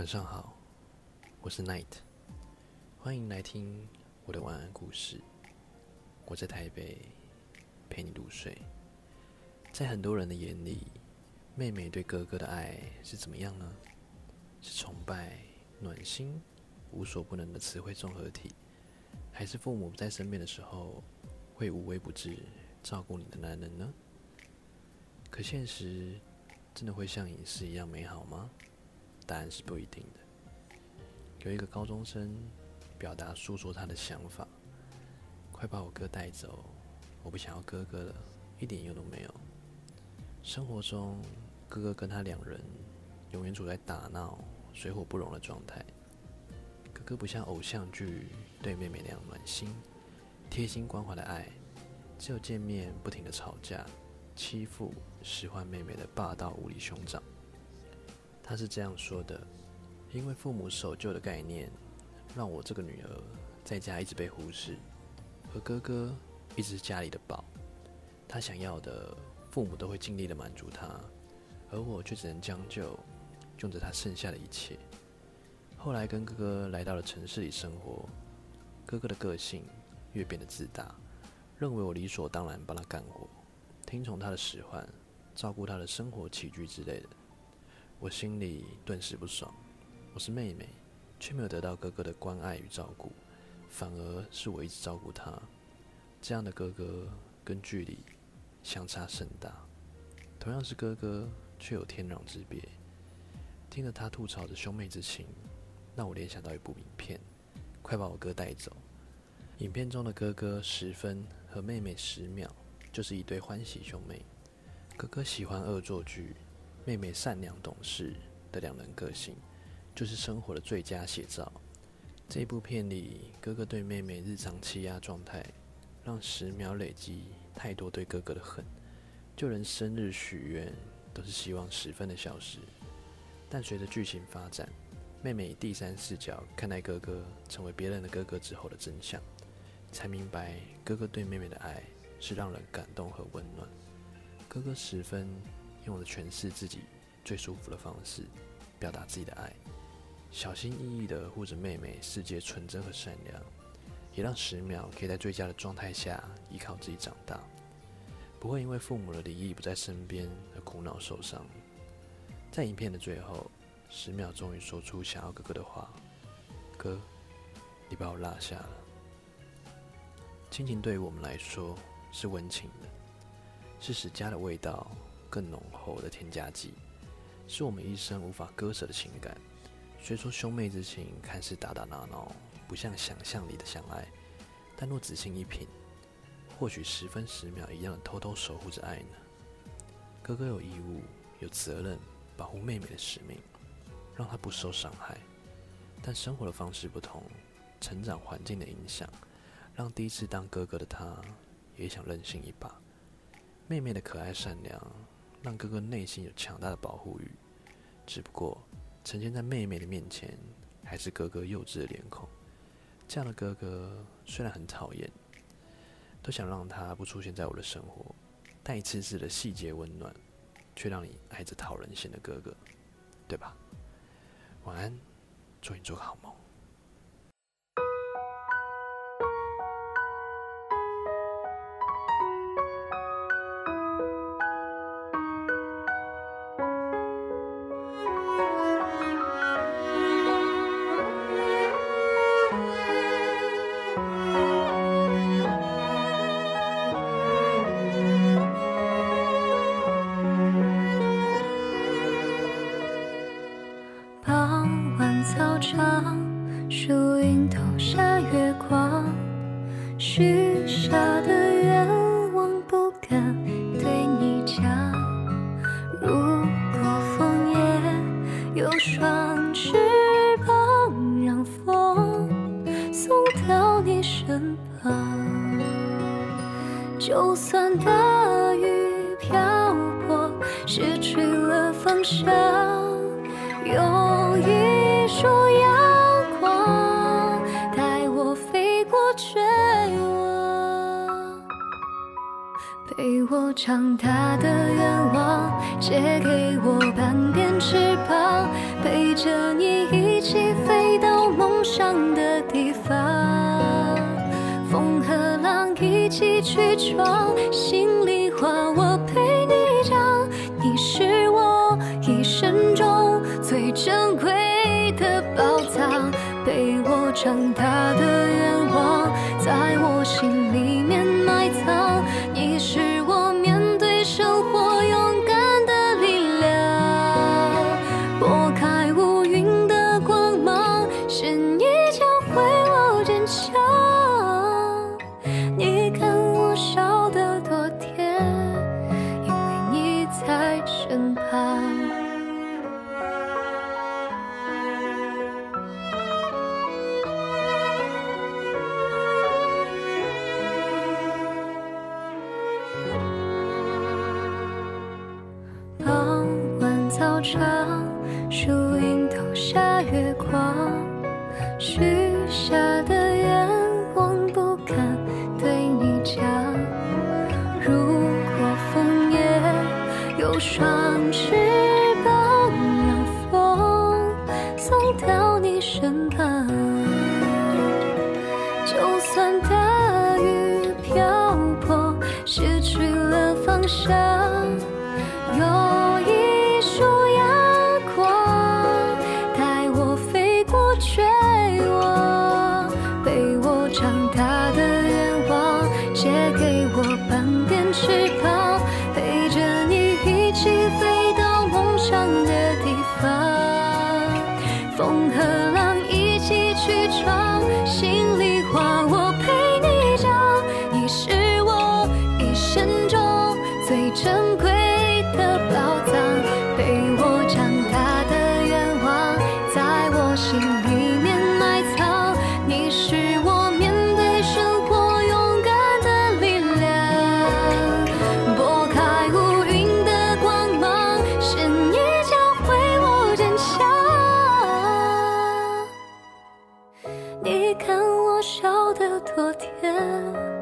晚上好，我是 Night，欢迎来听我的晚安故事。我在台北陪你入睡。在很多人的眼里，妹妹对哥哥的爱是怎么样呢？是崇拜、暖心、无所不能的词汇综合体，还是父母不在身边的时候会无微不至照顾你的男人呢？可现实真的会像影视一样美好吗？答案是不一定的。有一个高中生表达诉说他的想法：“快把我哥带走，我不想要哥哥了，一点用都没有。”生活中，哥哥跟他两人永远处在打闹、水火不容的状态。哥哥不像偶像剧对妹妹那样暖心、贴心关怀的爱，只有见面不停的吵架、欺负、使唤妹妹的霸道无理兄长。他是这样说的：“因为父母守旧的概念，让我这个女儿在家一直被忽视，而哥哥一直是家里的宝。他想要的，父母都会尽力的满足他，而我却只能将就，用着他剩下的一切。后来跟哥哥来到了城市里生活，哥哥的个性越变得自大，认为我理所当然帮他干活，听从他的使唤，照顾他的生活起居之类的。”我心里顿时不爽。我是妹妹，却没有得到哥哥的关爱与照顾，反而是我一直照顾他。这样的哥哥跟距离相差甚大。同样是哥哥，却有天壤之别。听着他吐槽着兄妹之情，让我联想到一部影片《快把我哥带走》。影片中的哥哥十分和妹妹十秒，就是一对欢喜兄妹。哥哥喜欢恶作剧。妹妹善良懂事的两人个性，就是生活的最佳写照。这部片里，哥哥对妹妹日常欺压状态，让十秒累积太多对哥哥的恨，就连生日许愿都是希望十分的消失。但随着剧情发展，妹妹以第三视角看待哥哥成为别人的哥哥之后的真相，才明白哥哥对妹妹的爱是让人感动和温暖。哥哥十分。用的诠释自己最舒服的方式，表达自己的爱，小心翼翼的护着妹妹世界纯真和善良，也让十秒可以在最佳的状态下依靠自己长大，不会因为父母的离异不在身边而苦恼受伤。在影片的最后，十秒终于说出想要哥哥的话：“哥，你把我落下了。”亲情对于我们来说是温情的，是使家的味道。更浓厚的添加剂，是我们一生无法割舍的情感。虽说兄妹之情看似打打闹闹，不像想象里的相爱，但若仔细一品，或许十分十秒一样偷偷守护着爱呢。哥哥有义务、有责任保护妹妹的使命，让她不受伤害。但生活的方式不同，成长环境的影响，让第一次当哥哥的他也想任性一把。妹妹的可爱善良。让哥哥内心有强大的保护欲，只不过呈现在妹妹的面前，还是哥哥幼稚的脸孔。这样的哥哥虽然很讨厌，都想让他不出现在我的生活，但一次次的细节温暖，却让你爱着讨人嫌的哥哥，对吧？晚安，祝你做个好梦。许下的愿望不敢对你讲。如果枫叶有双翅膀，让风送到你身旁。就算大雨瓢泼，失去了方向，有一束绝望陪我长大的愿望借给我半边翅膀陪着你一起飞到梦想的地方。风和浪一起去闯心里话我想你看我笑得多甜因为你在身旁。傍晚操场生。你看我笑得多甜。